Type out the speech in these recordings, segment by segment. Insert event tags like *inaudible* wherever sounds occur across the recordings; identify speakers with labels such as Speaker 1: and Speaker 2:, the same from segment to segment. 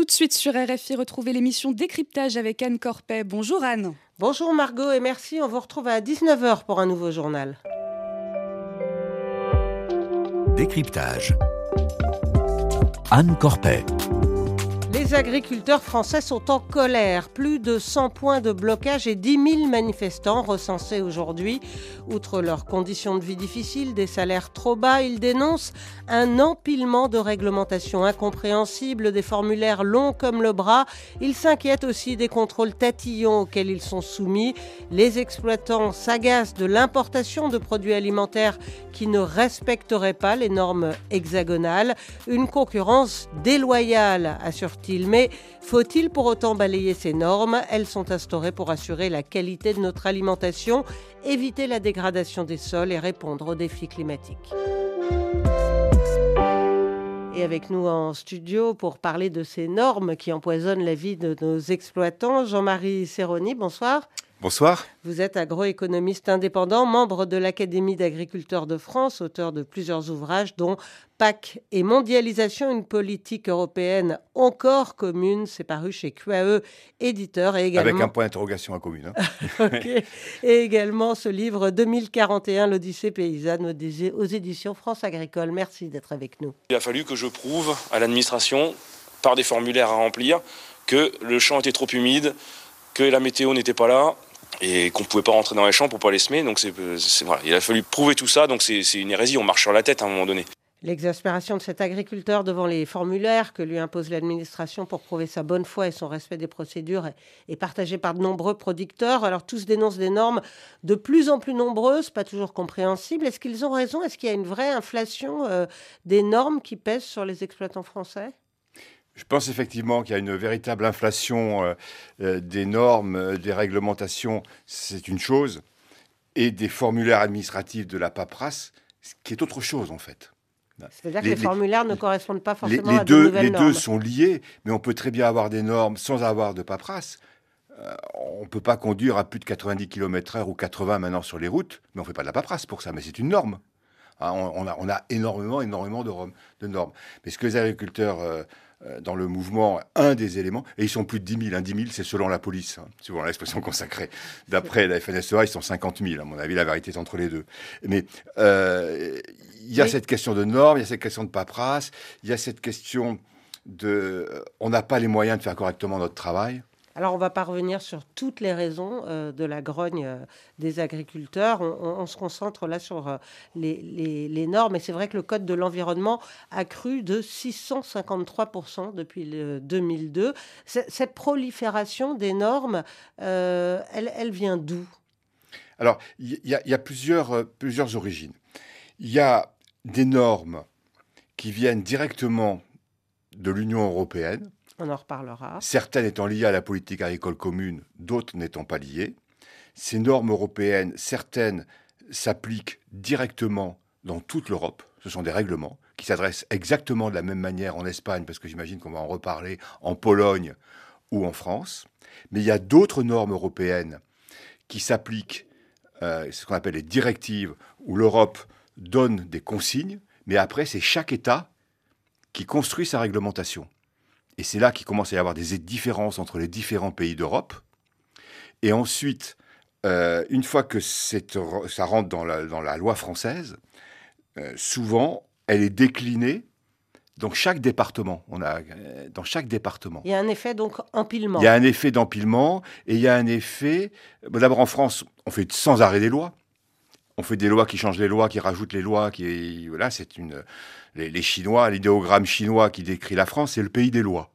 Speaker 1: Tout de suite sur RFI, retrouvez l'émission Décryptage avec Anne Corpet. Bonjour Anne.
Speaker 2: Bonjour Margot et merci. On vous retrouve à 19h pour un nouveau journal.
Speaker 3: Décryptage. Anne Corpet.
Speaker 2: Les agriculteurs français sont en colère. Plus de 100 points de blocage et 10 000 manifestants recensés aujourd'hui. Outre leurs conditions de vie difficiles, des salaires trop bas, ils dénoncent un empilement de réglementations incompréhensibles, des formulaires longs comme le bras. Ils s'inquiètent aussi des contrôles tatillons auxquels ils sont soumis. Les exploitants s'agacent de l'importation de produits alimentaires qui ne respecteraient pas les normes hexagonales. Une concurrence déloyale, mais faut-il pour autant balayer ces normes? Elles sont instaurées pour assurer la qualité de notre alimentation, éviter la dégradation des sols et répondre aux défis climatiques. Et avec nous en studio pour parler de ces normes qui empoisonnent la vie de nos exploitants, Jean-Marie Serroni, bonsoir.
Speaker 4: Bonsoir.
Speaker 2: Vous êtes agroéconomiste indépendant, membre de l'Académie d'agriculteurs de France, auteur de plusieurs ouvrages dont PAC et mondialisation, une politique européenne encore commune. C'est paru chez QAE, éditeur. Et également...
Speaker 4: Avec un point d'interrogation à commune. Hein. *laughs*
Speaker 2: Et également ce livre 2041, l'Odyssée paysanne aux éditions France Agricole. Merci d'être avec nous.
Speaker 5: Il a fallu que je prouve à l'administration, par des formulaires à remplir, que le champ était trop humide, que la météo n'était pas là, et qu'on pouvait pas rentrer dans les champs pour pas les semer. Donc c'est, voilà, il a fallu prouver tout ça. Donc c'est, une hérésie. On marche sur la tête à un moment donné.
Speaker 2: L'exaspération de cet agriculteur devant les formulaires que lui impose l'administration pour prouver sa bonne foi et son respect des procédures est partagée par de nombreux producteurs. Alors tous dénoncent des normes de plus en plus nombreuses, pas toujours compréhensibles. Est-ce qu'ils ont raison? Est-ce qu'il y a une vraie inflation euh, des normes qui pèsent sur les exploitants français?
Speaker 4: Je pense effectivement qu'il y a une véritable inflation euh, euh, des normes, euh, des réglementations, c'est une chose, et des formulaires administratifs de la paperasse, ce qui est autre chose en fait.
Speaker 2: C'est-à-dire que les, formulaires ne correspondent pas forcément
Speaker 4: les,
Speaker 2: à
Speaker 4: deux,
Speaker 2: nouvelles
Speaker 4: Les
Speaker 2: normes.
Speaker 4: deux sont liés, mais on peut très bien avoir des normes sans avoir de paperasse. on ne peut pas conduire à plus de 90 km/h ou 80 maintenant sur les routes, mais on ne fait pas de la paperasse pour ça, mais c'est une norme. Hein, on, a, on, a, énormément, énormément de, de, normes. Mais ce que les agriculteurs euh, dans le mouvement un des éléments, et ils sont plus de 10 000. Hein. 10 000, c'est selon la police, hein, souvent l'expression consacrée. D'après la FNSEA, ils sont 50 000. À mon avis, la vérité est entre les deux. Mais euh, il y a cette question de normes, il y a cette question de paperasse, il y a cette question de... On n'a pas les moyens de faire correctement notre travail.
Speaker 2: Alors, on va pas revenir sur toutes les raisons euh, de la grogne euh, des agriculteurs. On, se concentre là sur euh, les, normes. Et c'est vrai que le Code de l'environnement a cru de 653% depuis le 2002. cette prolifération des normes, elle, vient d'où?
Speaker 4: Alors, il y, y, a plusieurs, plusieurs origines. Il y a des normes qui viennent directement de l'Union européenne
Speaker 2: on en reparlera.
Speaker 4: Certaines étant liées à la politique agricole commune, d'autres n'étant pas liées. Ces normes européennes, certaines s'appliquent directement dans toute l'Europe. Ce sont des règlements qui s'adressent exactement de la même manière en Espagne, parce que j'imagine qu'on va en reparler, en Pologne ou en France. Mais il y a d'autres normes européennes qui s'appliquent, euh, ce qu'on appelle les directives, où l'Europe donne des consignes, mais après c'est chaque État qui construit sa réglementation. Et c'est là qu'il commence à y avoir des différences entre les différents pays d'Europe. Et ensuite, euh, une fois que ça rentre dans la, loi française, euh, souvent, elle est déclinée dans chaque département. On a euh, dans chaque département.
Speaker 2: Il y a un effet donc empilement.
Speaker 4: Il y a un effet d'empilement et il y a un effet. D'abord en France, on fait sans arrêt des lois. On fait des lois qui changent les lois, qui rajoutent les lois, voilà, c'est une les, Chinois, l'idéogramme chinois qui décrit la France, c'est le pays des lois.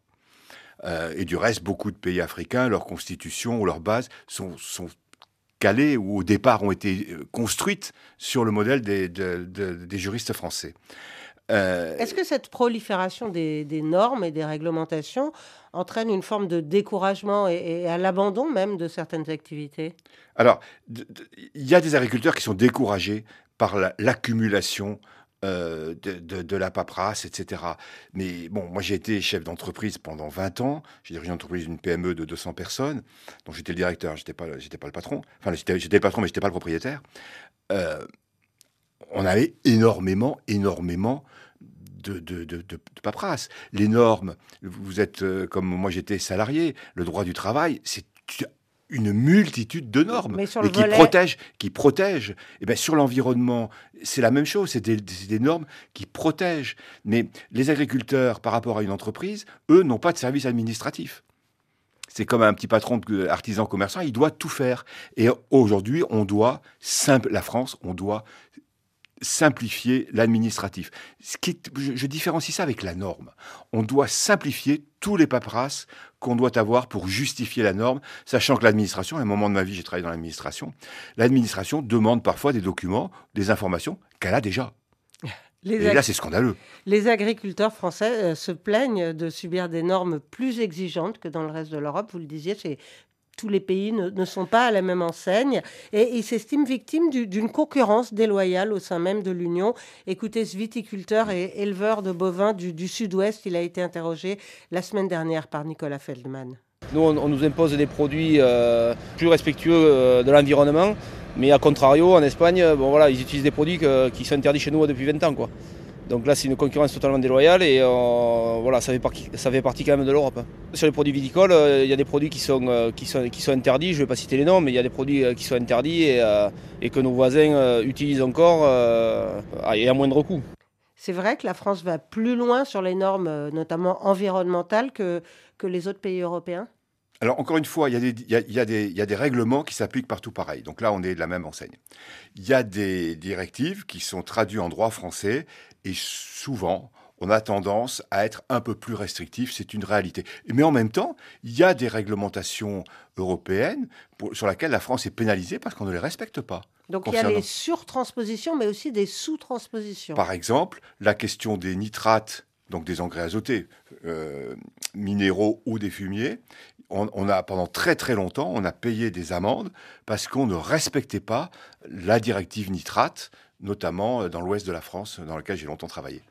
Speaker 4: Euh, et du reste, beaucoup de pays africains, leur constitution ou leur base sont, sont calées ou au départ ont été euh, construites sur le modèle des juristes français.
Speaker 2: Euh, Est-ce que cette prolifération des, normes et des réglementations entraîne une forme de découragement et, à l'abandon même de certaines activités?
Speaker 4: Alors, il y a des agriculteurs qui sont découragés par l'accumulation euh, de, la paperasse, etc. Mais bon, moi j'ai été chef d'entreprise pendant 20 ans. J'ai dirigé une entreprise d'une PME de 200 personnes, dont j'étais le directeur, j'étais pas, j'étais pas le patron. Enfin, j'étais, le patron, mais j'étais pas le propriétaire. Euh, on avait énormément, énormément de, de, de, de, paperasse. Les normes, vous êtes, euh, comme moi j'étais salarié, le droit du travail, c'est une multitude de normes
Speaker 2: Mais
Speaker 4: et qui protègent, qui protègent. Et eh bien sur l'environnement, c'est la même chose. C'est des, des, normes qui protègent. Mais les agriculteurs, par rapport à une entreprise, eux n'ont pas de service administratif. C'est comme un petit patron artisan commerçant, il doit tout faire. Et aujourd'hui, on doit, simple, la France, on doit simplifier l'administratif. Je, je, différencie ça avec la norme. On doit simplifier tous les paperasses qu'on doit avoir pour justifier la norme, sachant que l'administration, à un moment de ma vie, j'ai travaillé dans l'administration, l'administration demande parfois des documents, des informations qu'elle a déjà. Et là, c'est scandaleux.
Speaker 2: Les agriculteurs français euh, se plaignent de subir des normes plus exigeantes que dans le reste de l'Europe. Vous le disiez, c'est tous les pays ne, sont pas à la même enseigne et ils s'estiment victimes d'une concurrence déloyale au sein même de l'Union. Écoutez ce viticulteur et éleveur de bovins du, sud-ouest, il a été interrogé la semaine dernière par Nicolas Feldman.
Speaker 6: Nous, on, nous impose des produits euh, plus respectueux euh, de l'environnement, mais à contrario, en Espagne, bon, voilà, ils utilisent des produits qui sont interdits chez nous depuis 20 ans. Quoi. Donc là, c'est une concurrence totalement déloyale et euh, voilà, ça fait, partie, ça fait partie quand même de l'Europe. Sur les produits viticoles, euh, il y a des produits qui sont, euh, qui sont, qui sont interdits, je ne vais pas citer les noms, mais il y a des produits qui sont interdits et, et que nos voisins utilisent encore et à moindre coût.
Speaker 2: C'est vrai que la France va plus loin sur les normes, notamment environnementales, que, que les autres pays européens?
Speaker 4: Alors, encore une fois, il y, a des, il, y a, des, il y a des règlements qui s'appliquent partout pareil. Donc là, on est de la même enseigne. Il y a des directives qui sont traduites en droit français et souvent, on a tendance à être un peu plus restrictif, c'est une réalité. Mais en même temps, il y a des réglementations européennes sur lesquelles la France est pénalisée parce qu'on ne les respecte pas.
Speaker 2: Donc il y a les surtranspositions, mais aussi des sous-transpositions.
Speaker 4: Par exemple, la question des nitrates, donc des engrais azotés, euh, minéraux ou des fumiers. on, a pendant très très longtemps, on a payé des amendes parce qu'on ne respectait pas la directive nitrate notamment euh, dans l'ouest de la France, dans lequel j'ai longtemps travaillé.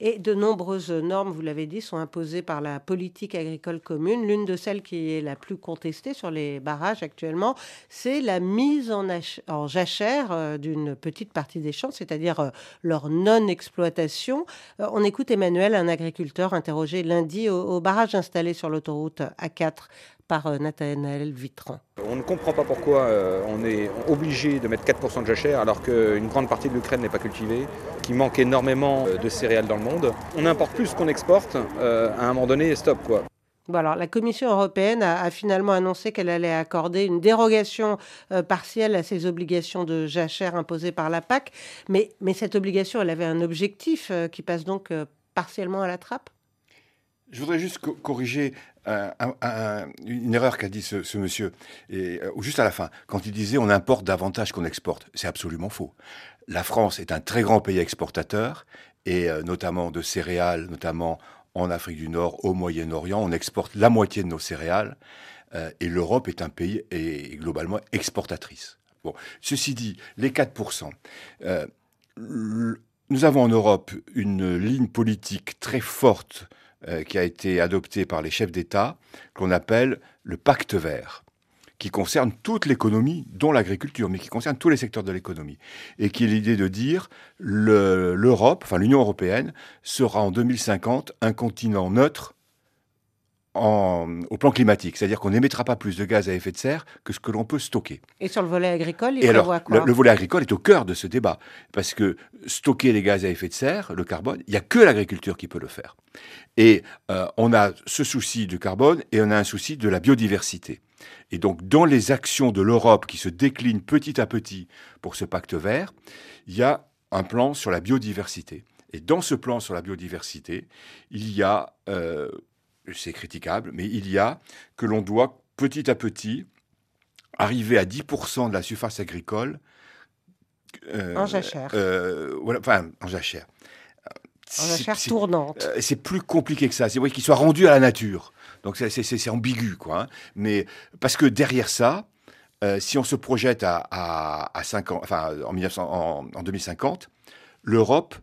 Speaker 2: Et de nombreuses normes, vous l'avez dit, sont imposées par la politique agricole commune. L'une de celles qui est la plus contestée sur les barrages actuellement, c'est la mise en, jachère euh, d'une petite partie des champs, c'est-à-dire euh, leur non-exploitation. on écoute Emmanuel, un agriculteur interrogé lundi au barrage installé sur l'autoroute A4 par euh, Nathanaël Vitran.
Speaker 7: On ne comprend pas pourquoi euh, on est obligé de mettre 4% de jachère alors qu'une grande partie de l'Ukraine n'est pas cultivée, qu'il manque énormément euh, de céréales dans le monde. On importe plus qu'on exporte, à un moment donné, stop quoi.
Speaker 2: Bon alors, la Commission européenne a, finalement annoncé qu'elle allait accorder une dérogation partielle à ces obligations de jachère imposées par la PAC, mais, mais cette obligation, elle avait un objectif qui passe donc partiellement à la trappe
Speaker 4: je voudrais juste corriger une erreur qu'a dit ce, monsieur, et, euh, juste à la fin, quand il disait on importe davantage qu'on exporte. C'est absolument faux. La France est un très grand pays exportateur, et euh, notamment de céréales, notamment en Afrique du Nord, au Moyen-Orient. On exporte la moitié de nos céréales, euh, et l'Europe est un pays globalement exportatrice. Bon, ceci dit, les 4%. nous avons en Europe une ligne politique très forte euh, qui a été adopté par les chefs d'État, qu'on appelle le pacte vert qui concerne toute l'économie, dont l'agriculture, mais qui concerne tous les secteurs de l'économie. Et qui est l'idée de dire l'Europe, enfin l'Union européenne, sera en 2050 un continent neutre au plan climatique, c'est-à-dire qu'on n'émettra pas plus de gaz à effet de serre que ce que l'on peut stocker.
Speaker 2: Et sur le volet agricole, il
Speaker 4: Et alors, quoi le, volet agricole est au cœur de ce débat, parce que stocker les gaz à effet de serre, le carbone, il n'y a que l'agriculture qui peut le faire. Et euh, on a ce souci du carbone et on a un souci de la biodiversité. Et donc, dans les actions de l'Europe qui se déclinent petit à petit pour ce pacte vert, il y a un plan sur la biodiversité. Et dans ce plan sur la biodiversité, il y a euh, c'est critiquable, mais il y a que l'on doit petit à petit arriver à 10% de la surface agricole.
Speaker 2: Euh, en jachère.
Speaker 4: Euh, voilà, enfin, en jachère.
Speaker 2: En jachère tournante.
Speaker 4: Euh, c'est plus compliqué que ça. C'est vrai qu'il soit rendu à la nature. Donc c'est ambigu, quoi. Hein. Mais parce que derrière ça, si on se projette à, à, 5 ans, enfin, en, 1900, en 2050, l'Europe,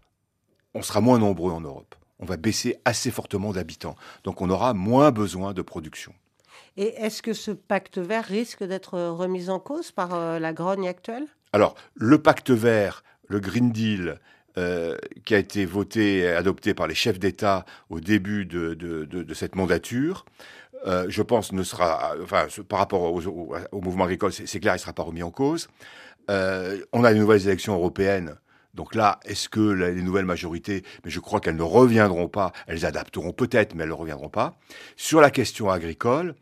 Speaker 4: on sera moins nombreux en Europe on va baisser assez fortement d'habitants. Donc on aura moins besoin de production.
Speaker 2: Et est-ce que ce pacte vert risque d'être remis en cause par euh, la grogne actuelle?
Speaker 4: Alors, le pacte vert, le Green Deal, euh, qui a été voté et adopté par les chefs d'État au début de, de, de, de cette mandature, euh, je pense ne sera, enfin, par rapport au, mouvement agricole, c'est clair, il ne sera pas remis en cause. Euh, on a les nouvelles élections européennes. Donc là, est-ce que les nouvelles majorités, mais je crois qu'elles ne reviendront pas, elles adapteront peut-être, mais elles ne reviendront pas. Sur la question agricole,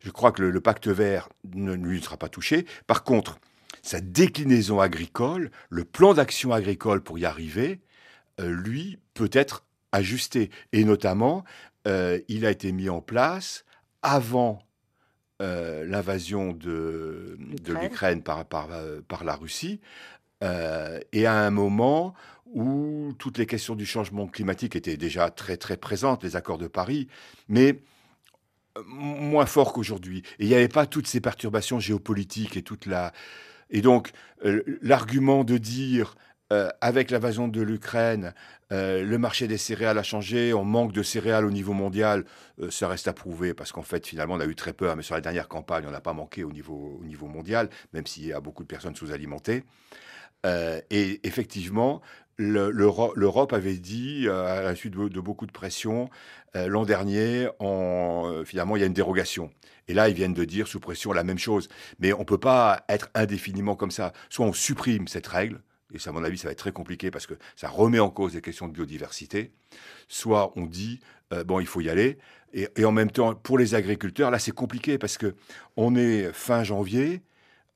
Speaker 4: je crois que le, le pacte vert ne lui sera pas touché. Par contre, sa déclinaison agricole, le plan d'action agricole pour y arriver, euh, lui, peut être ajusté. Et notamment, euh, il a été mis en place avant euh, l'invasion de, de l'Ukraine par, par, par, la Russie, euh, et à un moment où toutes les questions du changement climatique étaient déjà très très présentes, les accords de Paris, mais moins forts qu'aujourd'hui. Et il n'y avait pas toutes ces perturbations géopolitiques et toute la... Et donc, euh, l'argument de dire euh, avec l'invasion de l'Ukraine, euh, le marché des céréales a changé, on manque de céréales au niveau mondial, euh, ça reste à prouver parce qu'en fait, finalement, on a eu très peur, mais sur la dernière campagne, on n'a pas manqué au niveau, au niveau mondial, même s'il y a beaucoup de personnes sous-alimentées. Euh, et effectivement, l'Europe avait dit, à la suite de, beaucoup de pression, l'an dernier, finalement, il y a une dérogation. Et là, ils viennent de dire, sous pression, la même chose. Mais on ne peut pas être indéfiniment comme ça. Soit on supprime cette règle, et ça, à mon avis, ça va être très compliqué parce que ça remet en cause les questions de biodiversité, soit on dit, euh, bon, il faut y aller, et, et, en même temps, pour les agriculteurs, là, c'est compliqué parce que on est fin janvier,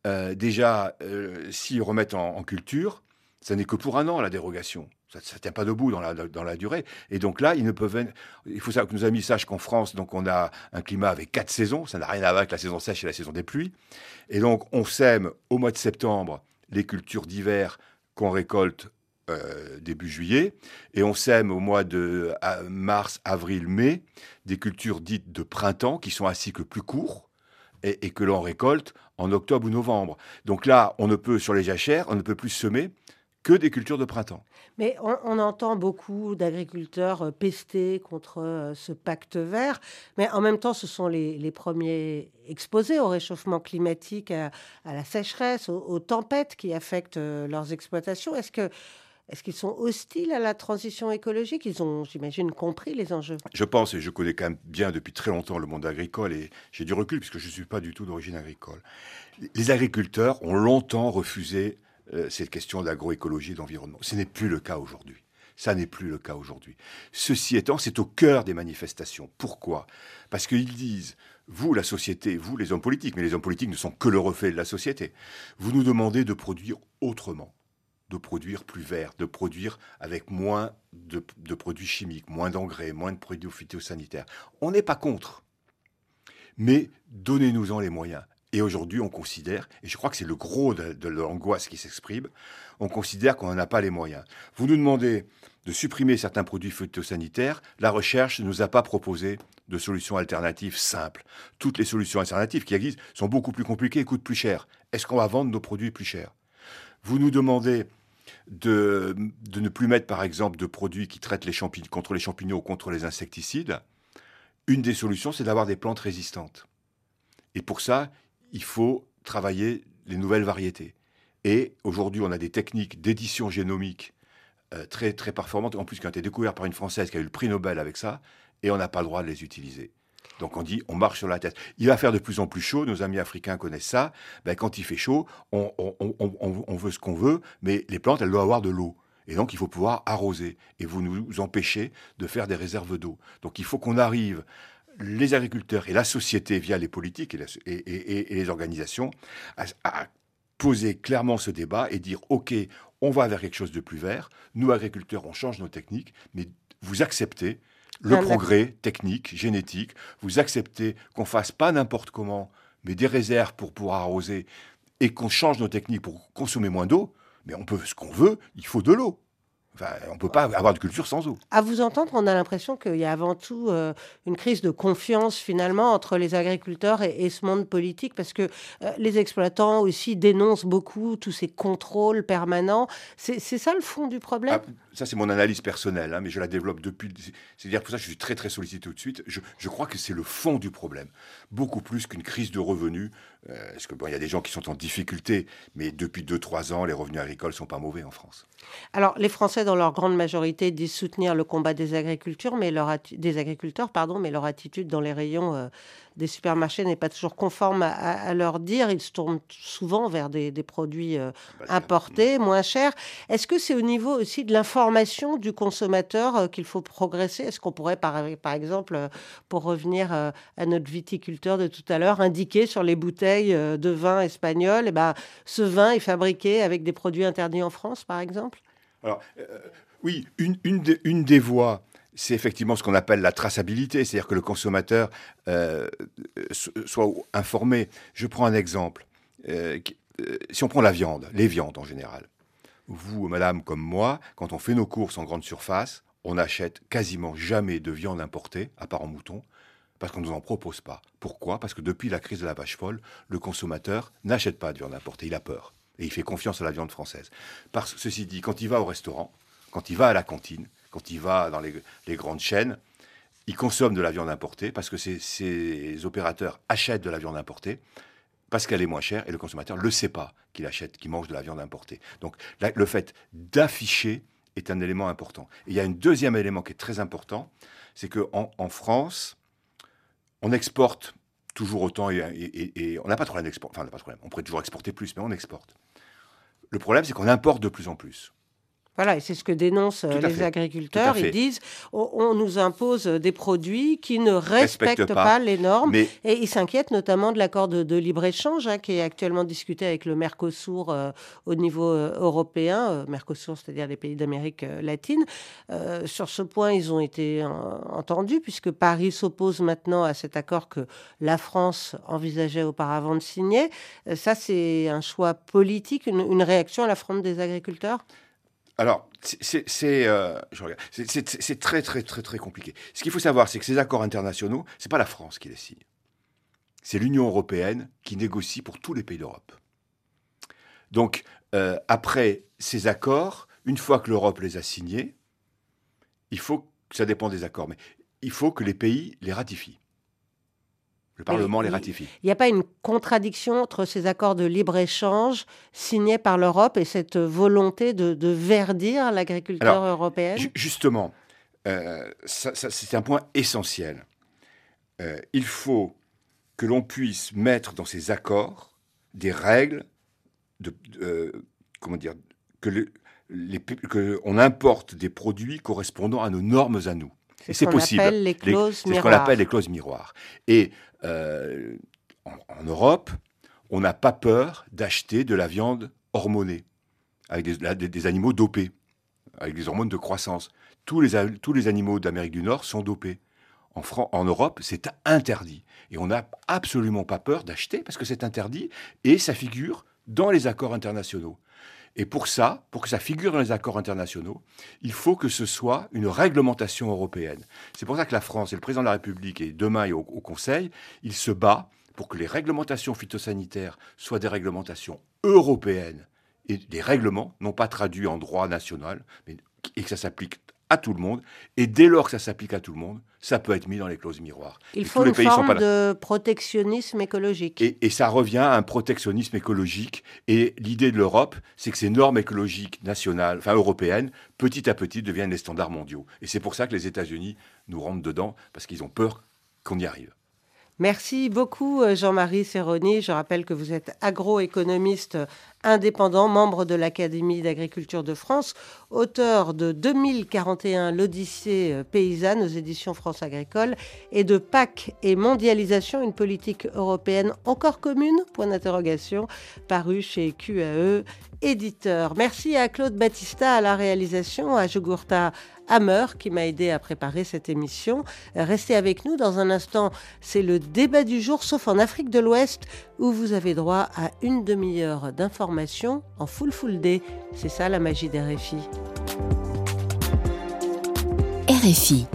Speaker 4: euh, déjà, euh, s'ils remettent en, culture, ça n'est que pour un an, la dérogation. Ça ne tient pas debout dans la, durée. Et donc là, ils ne peuvent. Il faut savoir que nos amis sachent qu'en France, donc on a un climat avec quatre saisons. Ça n'a rien à voir avec la saison sèche et la saison des pluies. Et donc, on sème au mois de septembre les cultures d'hiver qu'on récolte euh, début juillet, et on sème au mois de mars, avril, mai des cultures dites de printemps qui sont à cycle plus court et, et que l'on récolte en octobre ou novembre. Donc là, on ne peut sur les jachères, on ne peut plus semer que des cultures de printemps.
Speaker 2: Mais on, entend beaucoup d'agriculteurs euh, pester contre euh, ce pacte vert, mais en même temps, ce sont les, premiers exposés au réchauffement climatique, à, la sécheresse, aux, aux, tempêtes qui affectent euh, leurs exploitations. Est-ce que est-ce qu'ils sont hostiles à la transition écologique? Ils ont, j'imagine, compris les enjeux.
Speaker 4: Je pense, et je connais quand même bien depuis très longtemps le monde agricole, et j'ai du recul puisque je ne suis pas du tout d'origine agricole. Les agriculteurs ont longtemps refusé euh, cette question d'agroécologie et d'environnement. Ce n'est plus le cas aujourd'hui. Ça n'est plus le cas aujourd'hui. Ceci étant, c'est au cœur des manifestations. Pourquoi? Parce qu'ils disent, vous, la société, vous, les hommes politiques, mais les hommes politiques ne sont que le reflet de la société, vous nous demandez de produire autrement de produire plus vert, de produire avec moins de, produits chimiques, moins d'engrais, moins de produits phytosanitaires. On n'est pas contre, mais donnez-nous-en les moyens. Et aujourd'hui, on considère, et je crois que c'est le gros de, de l'angoisse qui s'exprime, on considère qu'on n'en a pas les moyens. Vous nous demandez de supprimer certains produits phytosanitaires, la recherche ne nous a pas proposé de solutions alternatives simples. Toutes les solutions alternatives qui existent sont beaucoup plus compliquées et coûtent plus cher. Est-ce qu'on va vendre nos produits plus chers? Vous nous demandez de, ne plus mettre, par exemple, de produits qui traitent les champignons, contre les champignons ou contre les insecticides, une des solutions, c'est d'avoir des plantes résistantes. Et pour ça, il faut travailler les nouvelles variétés. Et aujourd'hui, on a des techniques d'édition génomique euh, très, très performantes, en plus qui ont été découvertes par une Française qui a eu le prix Nobel avec ça, et on n'a pas le droit de les utiliser. Donc on dit, on marche sur la tête. Il va faire de plus en plus chaud, nos amis africains connaissent ça. Ben, quand il fait chaud, on, on, on, on veut ce qu'on veut, mais les plantes, elles doivent avoir de l'eau. Et donc il faut pouvoir arroser. Et vous nous empêchez de faire des réserves d'eau. Donc il faut qu'on arrive, les agriculteurs et la société, via les politiques et, les organisations, à, à poser clairement ce débat et dire, OK, on va vers quelque chose de plus vert. Nous, agriculteurs, on change nos techniques, mais vous acceptez le ah, progrès technique, génétique. Vous acceptez qu'on fasse pas n'importe comment, mais des réserves pour pouvoir arroser et qu'on change nos techniques pour consommer moins d'eau. Mais on peut ce qu'on veut, il faut de l'eau. Enfin, on ne peut pas avoir de culture sans eau.
Speaker 2: À vous entendre, on a l'impression qu'il y a avant tout euh, une crise de confiance finalement entre les agriculteurs et, et ce monde politique parce que euh, les exploitants aussi dénoncent beaucoup tous ces contrôles permanents. C'est ça le fond du problème? Ah,
Speaker 4: Ça, c'est mon analyse personnelle, hein, mais je la développe depuis. C'est-à-dire pour ça, je suis très très sollicité tout de suite. Je, je crois que c'est le fond du problème, beaucoup plus qu'une crise de revenus. Euh, que bon, il y a des gens qui sont en difficulté, mais depuis 2-3 ans, les revenus agricoles sont pas mauvais en France.
Speaker 2: Alors, les Français dans leur grande majorité, disent soutenir le combat des agriculteurs, mais leur, des agriculteurs, pardon, mais leur attitude dans les rayons euh, des supermarchés n'est pas toujours conforme à, leur dire. Ils se tournent souvent vers des, produits euh, bah, importés, moins chers. Est-ce que c'est au niveau aussi de l'information du consommateur euh, qu'il faut progresser? Est-ce qu'on pourrait, par, par, exemple, euh, pour revenir à notre viticulteur de tout à l'heure, indiquer sur les bouteilles de vin espagnol, eh ben, ce vin est fabriqué avec des produits interdits en France, par exemple?
Speaker 4: Alors, oui, une, une des voies c'est effectivement ce qu'on appelle la traçabilité, c'est-à-dire que le consommateur euh, soit informé. Je prends un exemple. Euh, euh, si on prend la viande, les viandes en général, vous, madame, comme moi, quand on fait nos courses en grande surface, on n'achète quasiment jamais de viande importée, à part en mouton, parce qu'on ne nous en propose pas. Pourquoi? Parce que depuis la crise de la vache folle, le consommateur n'achète pas de viande importée, il a peur. Et il fait confiance à la viande française. Parce, ceci dit, quand il va au restaurant, quand il va à la cantine, quand il va dans les, grandes chaînes, il consomme de la viande importée parce que ces, opérateurs achètent de la viande importée parce qu'elle est moins chère et le consommateur ne le sait pas qu'il achète, qu'il mange de la viande importée. Donc le fait d'afficher est un élément important. Il y a un deuxième élément qui est très important, c'est qu'en en France, on exporte toujours autant et, on n'a pas problème d'export. Enfin, on n'a pas de problème. On pourrait toujours exporter plus, mais on exporte. Le problème, c'est qu'on importe de plus en plus.
Speaker 2: Voilà, et c'est ce que dénoncent euh, les agriculteurs. Ils disent on, nous impose des produits qui ne respectent pas. les normes. Et ils s'inquiètent notamment de l'accord de, libre-échange hein, qui est actuellement discuté avec le Mercosur euh, au niveau euh, européen. Mercosur, c'est-à-dire les pays d'Amérique latine. sur ce point, ils ont été entendus puisque Paris s'oppose maintenant à cet accord que la France envisageait auparavant de signer. ça, c'est un choix politique, une, une réaction à la fronde des agriculteurs?
Speaker 4: Alors, euh, c'est très, très, très, très compliqué. Ce qu'il faut savoir, c'est que ces accords internationaux, ce n'est pas la France qui les signe. C'est l'Union européenne qui négocie pour tous les pays d'Europe. Donc, euh, après ces accords, une fois que l'Europe les a signés, il faut, ça dépend des accords, mais il faut que les pays les ratifient. Le Parlement les ratifie.
Speaker 2: Il n'y a pas une contradiction entre ces accords de libre-échange signés par l'Europe et cette volonté de, verdir l'agriculture européenne?
Speaker 4: Justement, euh, c'est un point essentiel. Euh, il faut que l'on puisse mettre dans ces accords des règles de, euh, comment dire que, que on importe des produits correspondant à nos normes à nous.
Speaker 2: C'est ce qu'on appelle les clauses
Speaker 4: C'est ce qu'on appelle les clauses miroirs. Et euh, en, Europe, on n'a pas peur d'acheter de la viande hormonée, avec des, animaux dopés, avec des hormones de croissance. Tous les, tous les animaux d'Amérique du Nord sont dopés. En, en Europe, c'est interdit. Et on n'a absolument pas peur d'acheter parce que c'est interdit et ça figure dans les accords internationaux. Et pour ça, pour que ça figure dans les accords internationaux, il faut que ce soit une réglementation européenne. C'est pour ça que la France et le président de la République, et demain au, au Conseil, il se bat pour que les réglementations phytosanitaires soient des réglementations européennes et des règlements, non pas traduits en droit national, mais et que ça s'applique à tout le monde. Et dès lors que ça s'applique à tout le monde, ça peut être mis dans les clauses miroirs.
Speaker 2: Il faut une forme de protectionnisme écologique.
Speaker 4: Et, ça revient à un protectionnisme écologique. Et l'idée de l'Europe, c'est que ces normes écologiques nationales, enfin européennes, petit à petit deviennent les standards mondiaux. Et c'est pour ça que les États-Unis nous rentrent dedans, parce qu'ils ont peur qu'on y arrive.
Speaker 2: Merci beaucoup euh, Jean-Marie Serroni. Je rappelle que vous êtes agroéconomiste indépendant, membre de l'Académie d'agriculture de France, auteur de 2041 L'Odyssée euh, paysanne aux éditions France Agricole et de PAC et mondialisation, une politique européenne encore commune Point d'interrogation, paru chez QAE éditeur. Merci à Claude Battista à la réalisation, à Jogurta Hammer qui m'a aidé à préparer cette émission. Restez avec nous dans un instant. C'est le débat du jour, sauf en Afrique de l'Ouest, où vous avez droit à une demi-heure d'information en full full day. C'est ça la magie des RFI.
Speaker 3: RFI.